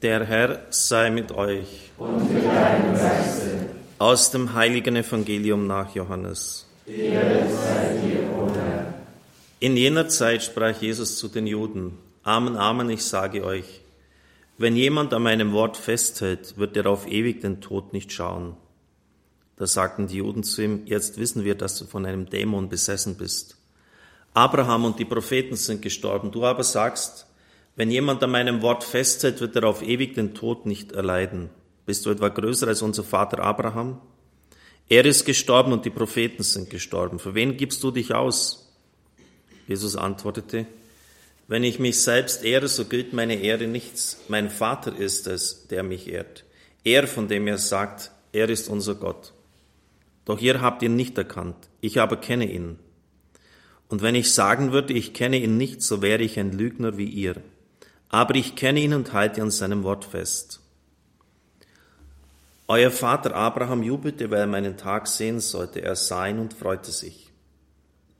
Der Herr sei mit euch. Und mit deinem Geiste. Aus dem heiligen Evangelium nach Johannes. In jener Zeit sprach Jesus zu den Juden, Amen, Amen, ich sage euch, wenn jemand an meinem Wort festhält, wird er auf ewig den Tod nicht schauen. Da sagten die Juden zu ihm, jetzt wissen wir, dass du von einem Dämon besessen bist. Abraham und die Propheten sind gestorben, du aber sagst, wenn jemand an meinem Wort festhält, wird er auf ewig den Tod nicht erleiden. Bist du etwa größer als unser Vater Abraham? Er ist gestorben und die Propheten sind gestorben. Für wen gibst du dich aus? Jesus antwortete, wenn ich mich selbst ehre, so gilt meine Ehre nichts. Mein Vater ist es, der mich ehrt. Er, von dem er sagt, er ist unser Gott. Doch ihr habt ihn nicht erkannt. Ich aber kenne ihn. Und wenn ich sagen würde, ich kenne ihn nicht, so wäre ich ein Lügner wie ihr aber ich kenne ihn und halte an seinem Wort fest. Euer Vater Abraham jubelte, weil er meinen Tag sehen sollte. Er sah ihn und freute sich.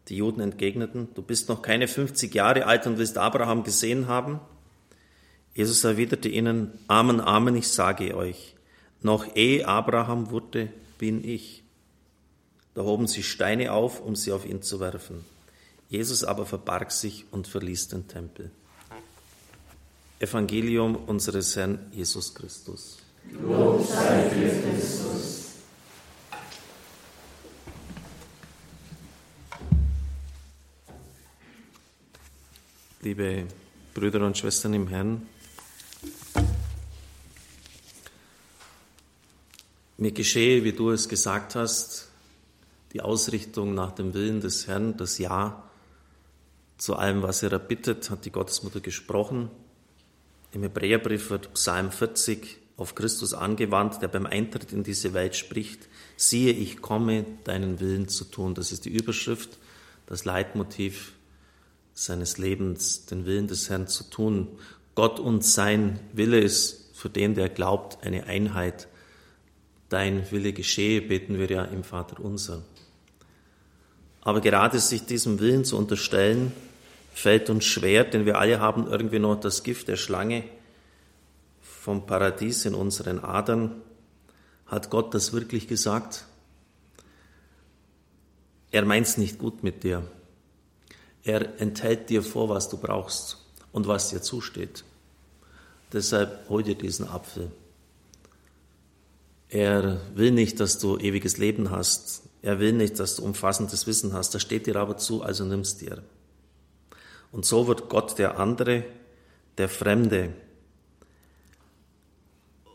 Die Juden entgegneten, du bist noch keine 50 Jahre alt und willst Abraham gesehen haben? Jesus erwiderte ihnen, Amen, Amen, ich sage euch, noch ehe Abraham wurde, bin ich. Da hoben sie Steine auf, um sie auf ihn zu werfen. Jesus aber verbarg sich und verließ den Tempel. Evangelium unseres Herrn Jesus Christus. Lob sei dir, Christus. Liebe Brüder und Schwestern im Herrn, mir geschehe, wie du es gesagt hast, die Ausrichtung nach dem Willen des Herrn, das Ja zu allem, was er erbittet, hat die Gottesmutter gesprochen. Im Hebräerbrief wird Psalm 40 auf Christus angewandt, der beim Eintritt in diese Welt spricht, siehe, ich komme, deinen Willen zu tun. Das ist die Überschrift, das Leitmotiv seines Lebens, den Willen des Herrn zu tun. Gott und sein Wille ist für den, der glaubt, eine Einheit. Dein Wille geschehe, beten wir ja im Vater unser. Aber gerade sich diesem Willen zu unterstellen, fällt uns schwer, denn wir alle haben irgendwie noch das Gift der Schlange vom Paradies in unseren Adern. Hat Gott das wirklich gesagt? Er meint's nicht gut mit dir. Er enthält dir vor, was du brauchst und was dir zusteht. Deshalb hol dir diesen Apfel. Er will nicht, dass du ewiges Leben hast. Er will nicht, dass du umfassendes Wissen hast. Das steht dir aber zu, also nimm's dir. Und so wird Gott der andere, der Fremde.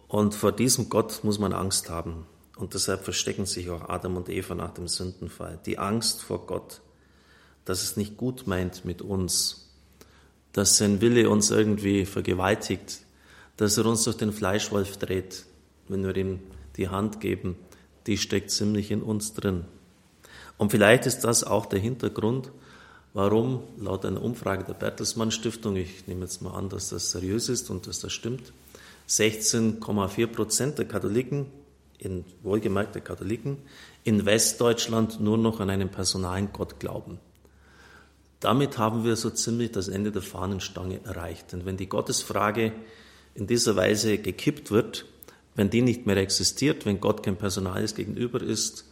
Und vor diesem Gott muss man Angst haben. Und deshalb verstecken sich auch Adam und Eva nach dem Sündenfall. Die Angst vor Gott, dass es nicht gut meint mit uns, dass sein Wille uns irgendwie vergewaltigt, dass er uns durch den Fleischwolf dreht, wenn wir ihm die Hand geben, die steckt ziemlich in uns drin. Und vielleicht ist das auch der Hintergrund, Warum? Laut einer Umfrage der Bertelsmann Stiftung, ich nehme jetzt mal an, dass das seriös ist und dass das stimmt, 16,4 Prozent der Katholiken, in wohlgemerkt der Katholiken, in Westdeutschland nur noch an einen personalen Gott glauben. Damit haben wir so ziemlich das Ende der Fahnenstange erreicht. Denn wenn die Gottesfrage in dieser Weise gekippt wird, wenn die nicht mehr existiert, wenn Gott kein personales Gegenüber ist,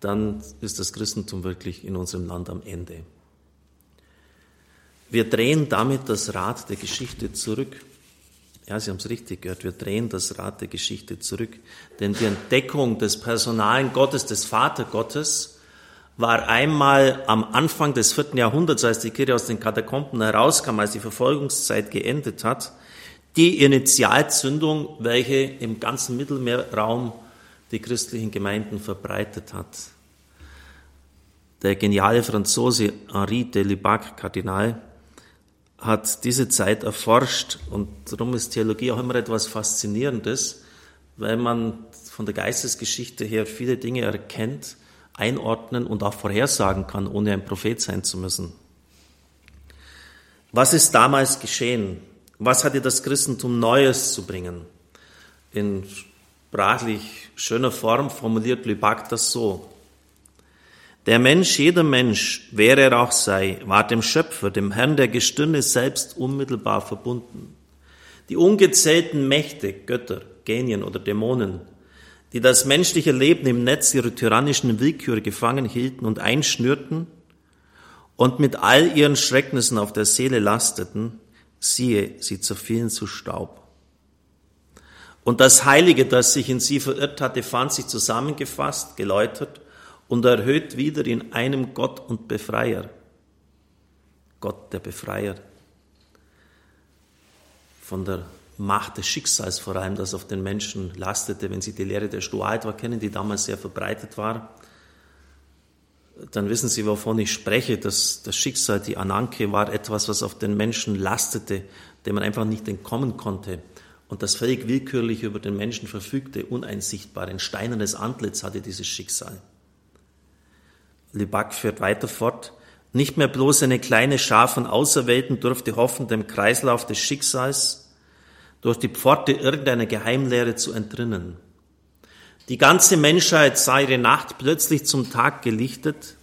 dann ist das Christentum wirklich in unserem Land am Ende. Wir drehen damit das Rad der Geschichte zurück. Ja, Sie haben es richtig gehört. Wir drehen das Rad der Geschichte zurück. Denn die Entdeckung des personalen Gottes, des Vatergottes, war einmal am Anfang des vierten Jahrhunderts, als die Kirche aus den Katakomben herauskam, als die Verfolgungszeit geendet hat, die Initialzündung, welche im ganzen Mittelmeerraum die christlichen Gemeinden verbreitet hat. Der geniale Franzose Henri de Lubac, Kardinal, hat diese Zeit erforscht und darum ist Theologie auch immer etwas Faszinierendes, weil man von der Geistesgeschichte her viele Dinge erkennt, einordnen und auch vorhersagen kann, ohne ein Prophet sein zu müssen. Was ist damals geschehen? Was hatte das Christentum Neues zu bringen? In sprachlich schöner Form formuliert Lüback das so. Der Mensch, jeder Mensch, wer er auch sei, war dem Schöpfer, dem Herrn der Gestirne selbst unmittelbar verbunden. Die ungezählten Mächte, Götter, Genien oder Dämonen, die das menschliche Leben im Netz ihrer tyrannischen Willkür gefangen hielten und einschnürten und mit all ihren Schrecknissen auf der Seele lasteten, siehe, sie zerfielen zu Staub. Und das Heilige, das sich in sie verirrt hatte, fand sich zusammengefasst, geläutert und erhöht wieder in einem Gott und Befreier. Gott der Befreier. Von der Macht des Schicksals vor allem, das auf den Menschen lastete. Wenn Sie die Lehre der Stoa kennen, die damals sehr verbreitet war, dann wissen Sie, wovon ich spreche. Das, das Schicksal, die Ananke, war etwas, was auf den Menschen lastete, dem man einfach nicht entkommen konnte und das völlig willkürlich über den Menschen verfügte, uneinsichtbar. Ein steinernes Antlitz hatte dieses Schicksal. Libak führt weiter fort. Nicht mehr bloß eine kleine Schar von Auserwählten durfte hoffen, dem Kreislauf des Schicksals durch die Pforte irgendeiner Geheimlehre zu entrinnen. Die ganze Menschheit sah ihre Nacht plötzlich zum Tag gelichtet,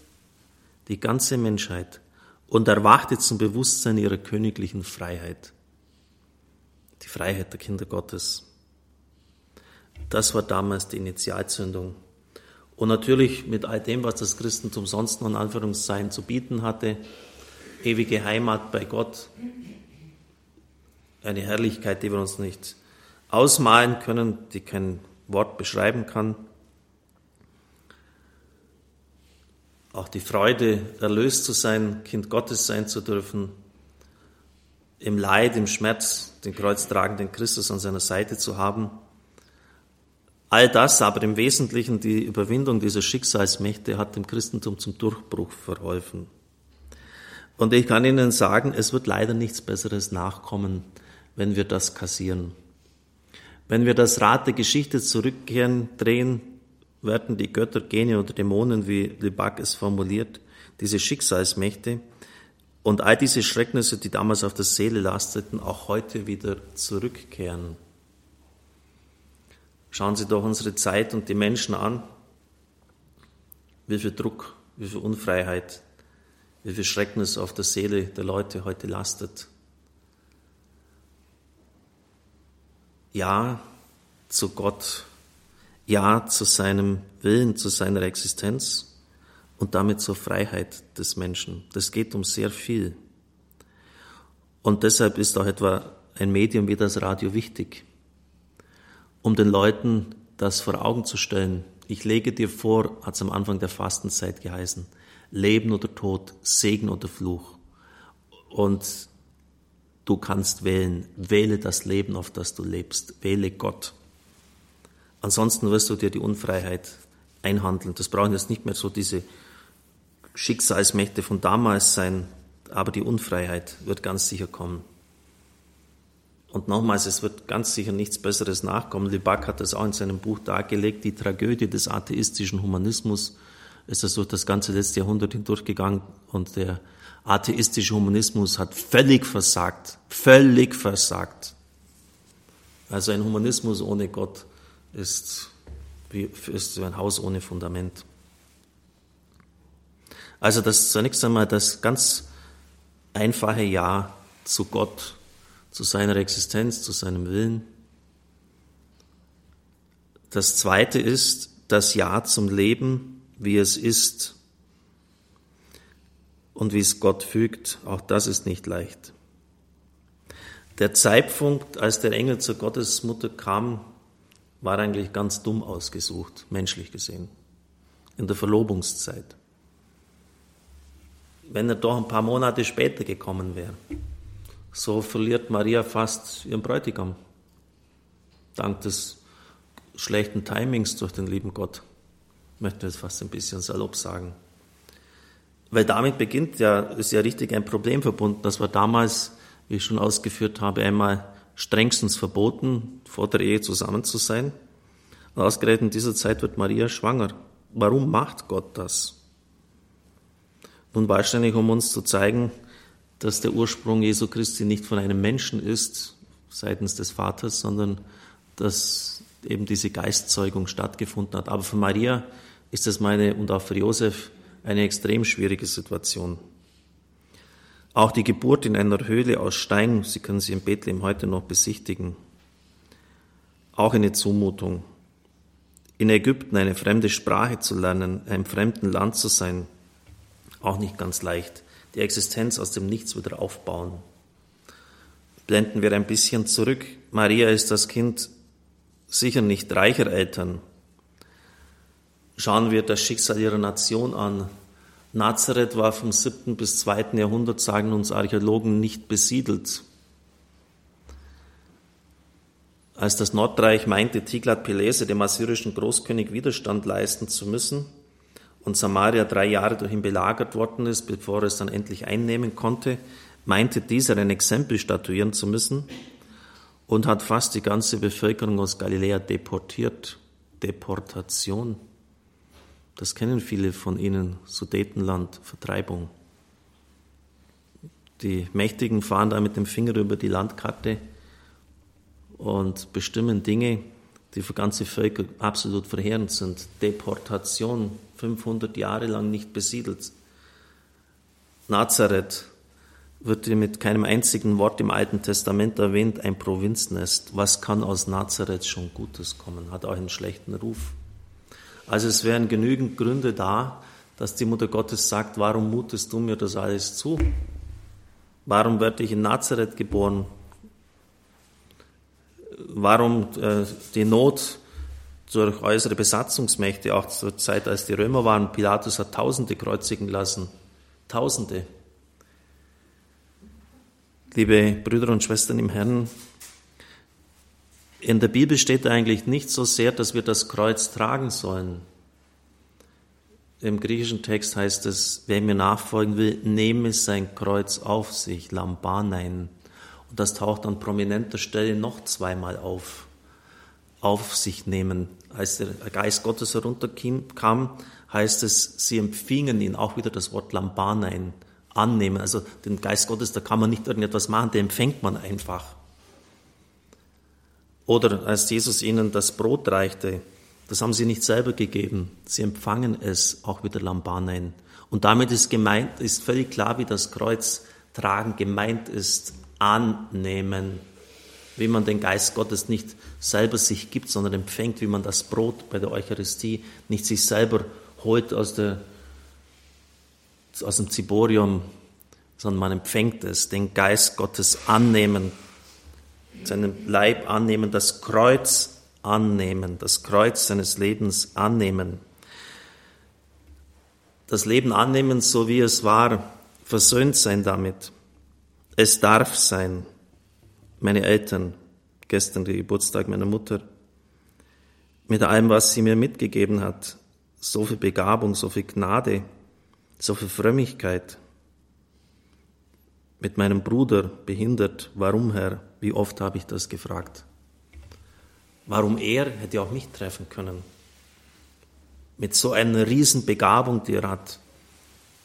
die ganze Menschheit, und erwachte zum Bewusstsein ihrer königlichen Freiheit die Freiheit der Kinder Gottes. Das war damals die Initialzündung. Und natürlich mit all dem, was das Christentum sonst noch in Anführungszeichen zu bieten hatte, ewige Heimat bei Gott, eine Herrlichkeit, die wir uns nicht ausmalen können, die kein Wort beschreiben kann. Auch die Freude, erlöst zu sein, Kind Gottes sein zu dürfen, im Leid, im Schmerz den kreuztragenden Christus an seiner Seite zu haben. All das, aber im Wesentlichen die Überwindung dieser Schicksalsmächte hat dem Christentum zum Durchbruch verholfen. Und ich kann Ihnen sagen, es wird leider nichts Besseres nachkommen, wenn wir das kassieren. Wenn wir das Rad der Geschichte zurückkehren, drehen, werden die Götter, Genien oder Dämonen, wie Libak es formuliert, diese Schicksalsmächte, und all diese Schrecknisse, die damals auf der Seele lasteten, auch heute wieder zurückkehren. Schauen Sie doch unsere Zeit und die Menschen an, wie viel Druck, wie viel Unfreiheit, wie viel Schrecknis auf der Seele der Leute heute lastet. Ja zu Gott, ja zu seinem Willen, zu seiner Existenz und damit zur Freiheit des Menschen. Das geht um sehr viel. Und deshalb ist auch etwa ein Medium wie das Radio wichtig, um den Leuten das vor Augen zu stellen. Ich lege dir vor, hat es am Anfang der Fastenzeit geheißen, Leben oder Tod, Segen oder Fluch. Und du kannst wählen, wähle das Leben, auf das du lebst, wähle Gott. Ansonsten wirst du dir die Unfreiheit einhandeln. Das brauchen jetzt nicht mehr so diese Schicksalsmächte von damals sein, aber die Unfreiheit wird ganz sicher kommen. Und nochmals, es wird ganz sicher nichts Besseres nachkommen. Libak hat das auch in seinem Buch dargelegt. Die Tragödie des atheistischen Humanismus ist das durch das ganze letzte Jahrhundert hindurchgegangen und der atheistische Humanismus hat völlig versagt, völlig versagt. Also ein Humanismus ohne Gott ist wie, ist ein Haus ohne Fundament. Also das zunächst einmal das ganz einfache Ja zu Gott, zu seiner Existenz, zu seinem Willen. Das zweite ist das Ja zum Leben, wie es ist und wie es Gott fügt. Auch das ist nicht leicht. Der Zeitpunkt, als der Engel zur Gottesmutter kam, war eigentlich ganz dumm ausgesucht, menschlich gesehen, in der Verlobungszeit wenn er doch ein paar Monate später gekommen wäre. So verliert Maria fast ihren Bräutigam. Dank des schlechten Timings durch den lieben Gott. Ich möchte jetzt fast ein bisschen salopp sagen. Weil damit beginnt ja, ist ja richtig ein Problem verbunden. Das war damals, wie ich schon ausgeführt habe, einmal strengstens verboten, vor der Ehe zusammen zu sein. Und ausgerechnet in dieser Zeit wird Maria schwanger. Warum macht Gott das? Nun wahrscheinlich, um uns zu zeigen, dass der Ursprung Jesu Christi nicht von einem Menschen ist, seitens des Vaters, sondern dass eben diese Geistzeugung stattgefunden hat. Aber für Maria ist das meine und auch für Josef eine extrem schwierige Situation. Auch die Geburt in einer Höhle aus Stein, Sie können sie in Bethlehem heute noch besichtigen, auch eine Zumutung. In Ägypten eine fremde Sprache zu lernen, einem fremden Land zu sein, auch nicht ganz leicht. Die Existenz aus dem Nichts wieder aufbauen. Blenden wir ein bisschen zurück. Maria ist das Kind sicher nicht reicher Eltern. Schauen wir das Schicksal ihrer Nation an. Nazareth war vom 7. bis 2. Jahrhundert, sagen uns Archäologen, nicht besiedelt. Als das Nordreich meinte, Tiglat-Pilese, dem assyrischen Großkönig, Widerstand leisten zu müssen und Samaria drei Jahre durch ihn belagert worden ist, bevor es dann endlich einnehmen konnte, meinte dieser ein Exempel statuieren zu müssen und hat fast die ganze Bevölkerung aus Galiläa deportiert. Deportation. Das kennen viele von Ihnen, Sudetenland, Vertreibung. Die Mächtigen fahren da mit dem Finger über die Landkarte und bestimmen Dinge, die für ganze Völker absolut verheerend sind. Deportation, 500 Jahre lang nicht besiedelt. Nazareth wird mit keinem einzigen Wort im Alten Testament erwähnt, ein Provinznest. Was kann aus Nazareth schon Gutes kommen? Hat auch einen schlechten Ruf. Also es wären genügend Gründe da, dass die Mutter Gottes sagt, warum mutest du mir das alles zu? Warum werde ich in Nazareth geboren? Warum äh, die Not durch äußere Besatzungsmächte, auch zur Zeit, als die Römer waren, Pilatus hat Tausende kreuzigen lassen. Tausende. Liebe Brüder und Schwestern im Herrn, in der Bibel steht eigentlich nicht so sehr, dass wir das Kreuz tragen sollen. Im griechischen Text heißt es, wer mir nachfolgen will, nehme sein Kreuz auf sich, Lambanein. Und das taucht an prominenter Stelle noch zweimal auf. Auf sich nehmen. Als der Geist Gottes herunterkam, heißt es, sie empfingen ihn, auch wieder das Wort Lambanein, annehmen. Also den Geist Gottes, da kann man nicht irgendetwas machen, den empfängt man einfach. Oder als Jesus ihnen das Brot reichte, das haben sie nicht selber gegeben. Sie empfangen es auch wieder Lambanein. Und damit ist gemeint, ist völlig klar, wie das Kreuz tragen gemeint ist, annehmen. Wie man den Geist Gottes nicht selber sich gibt, sondern empfängt, wie man das Brot bei der Eucharistie nicht sich selber holt aus, der, aus dem Ziborium, sondern man empfängt es, den Geist Gottes annehmen, seinen Leib annehmen, das Kreuz annehmen, das Kreuz seines Lebens annehmen. Das Leben annehmen, so wie es war, versöhnt sein damit. Es darf sein. Meine Eltern, gestern der Geburtstag meiner Mutter, mit allem, was sie mir mitgegeben hat, so viel Begabung, so viel Gnade, so viel Frömmigkeit, mit meinem Bruder behindert. Warum, Herr? Wie oft habe ich das gefragt? Warum er hätte auch mich treffen können? Mit so einer Riesenbegabung, die er hat.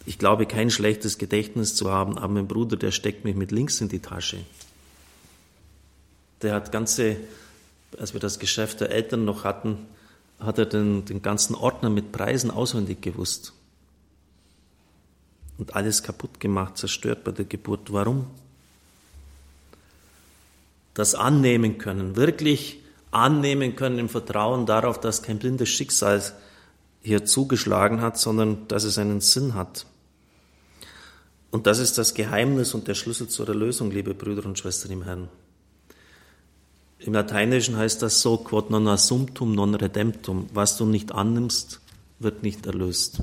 Ich glaube, kein schlechtes Gedächtnis zu haben, aber mein Bruder, der steckt mich mit links in die Tasche. Der hat ganze, als wir das Geschäft der Eltern noch hatten, hat er den, den ganzen Ordner mit Preisen auswendig gewusst und alles kaputt gemacht, zerstört bei der Geburt. Warum? Das annehmen können, wirklich annehmen können im Vertrauen darauf, dass kein blindes Schicksal hier zugeschlagen hat, sondern dass es einen Sinn hat. Und das ist das Geheimnis und der Schlüssel zur Erlösung, liebe Brüder und Schwestern im Herrn. Im Lateinischen heißt das so, quod non assumptum non redemptum. Was du nicht annimmst, wird nicht erlöst.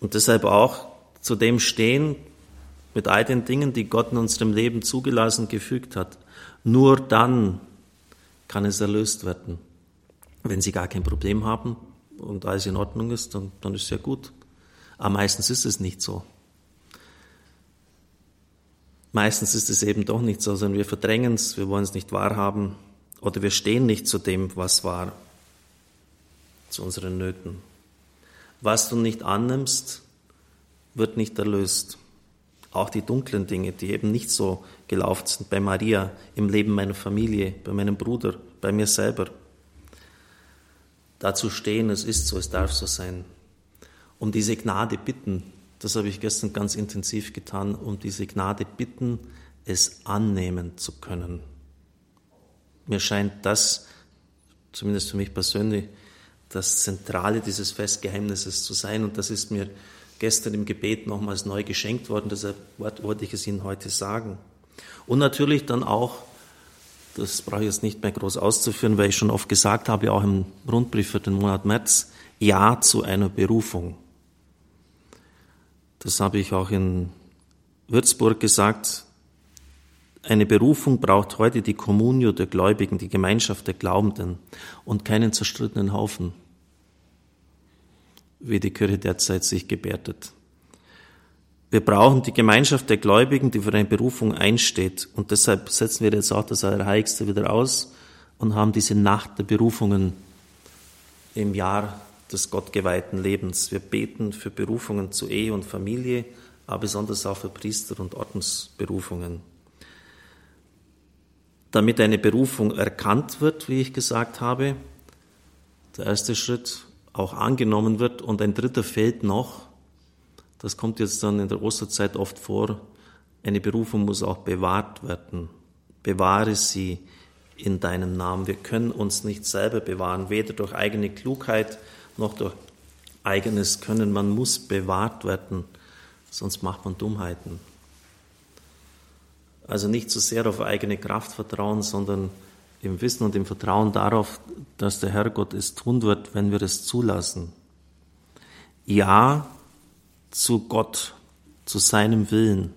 Und deshalb auch zu dem stehen, mit all den Dingen, die Gott in unserem Leben zugelassen, gefügt hat. Nur dann kann es erlöst werden. Wenn Sie gar kein Problem haben und alles in Ordnung ist, dann, dann ist es ja gut. Aber meistens ist es nicht so. Meistens ist es eben doch nicht so, sondern wir verdrängen es, wir wollen es nicht wahrhaben oder wir stehen nicht zu dem, was war, zu unseren Nöten. Was du nicht annimmst, wird nicht erlöst. Auch die dunklen Dinge, die eben nicht so gelaufen sind bei Maria, im Leben meiner Familie, bei meinem Bruder, bei mir selber. Dazu stehen, es ist so, es darf so sein. Um diese Gnade bitten, Das habe ich gestern ganz intensiv getan, um diese Gnade bitten, es annehmen zu können. Mir scheint das, zumindest für mich persönlich, das Zentrale dieses Festgeheimnisses zu sein. Und das ist mir gestern im Gebet nochmals neu geschenkt worden. Deshalb wollte ich es Ihnen heute sagen. Und natürlich dann auch, das brauche ich jetzt nicht mehr groß auszuführen, weil ich schon oft gesagt habe, auch im Rundbrief für den Monat März, Ja zu einer Berufung. Das habe ich auch in Würzburg gesagt. Eine Berufung braucht heute die Kommunio der Gläubigen, die Gemeinschaft der Glaubenden und keinen zerstrittenen Haufen, wie die Kirche derzeit sich gebärdet. Wir brauchen die Gemeinschaft der Gläubigen, die für eine Berufung einsteht. Und deshalb setzen wir jetzt auch das Allerheiligste wieder aus und haben diese Nacht der Berufungen im Jahr des gottgeweihten Lebens. Wir beten für Berufungen zu Ehe und Familie, aber besonders auch für Priester- und Ordensberufungen. Damit eine Berufung erkannt wird, wie ich gesagt habe, der erste Schritt auch angenommen wird und ein dritter fehlt noch, das kommt jetzt dann in der Osterzeit oft vor, eine Berufung muss auch bewahrt werden. Bewahre sie in deinem Namen. Wir können uns nicht selber bewahren, weder durch eigene Klugheit noch durch eigenes Können. Man muss bewahrt werden, sonst macht man Dummheiten. Also nicht so sehr auf eigene Kraft vertrauen, sondern im Wissen und im Vertrauen darauf, dass der Herrgott es tun wird, wenn wir es zulassen. Ja zu Gott, zu seinem Willen.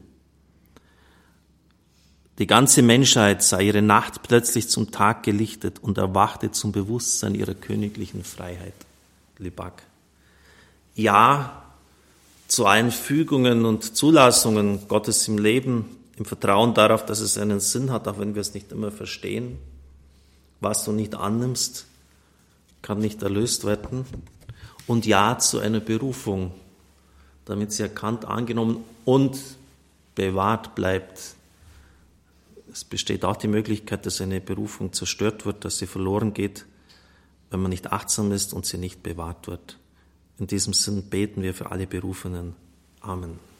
Die ganze Menschheit sei ihre Nacht plötzlich zum Tag gelichtet und erwachte zum Bewusstsein ihrer königlichen Freiheit. Libak. Ja zu allen Fügungen und Zulassungen Gottes im Leben, im Vertrauen darauf, dass es einen Sinn hat, auch wenn wir es nicht immer verstehen. Was du nicht annimmst, kann nicht erlöst werden. Und Ja zu einer Berufung, damit sie erkannt, angenommen und bewahrt bleibt. Es besteht auch die Möglichkeit, dass eine Berufung zerstört wird, dass sie verloren geht wenn man nicht achtsam ist und sie nicht bewahrt wird. In diesem Sinn beten wir für alle Berufenen. Amen.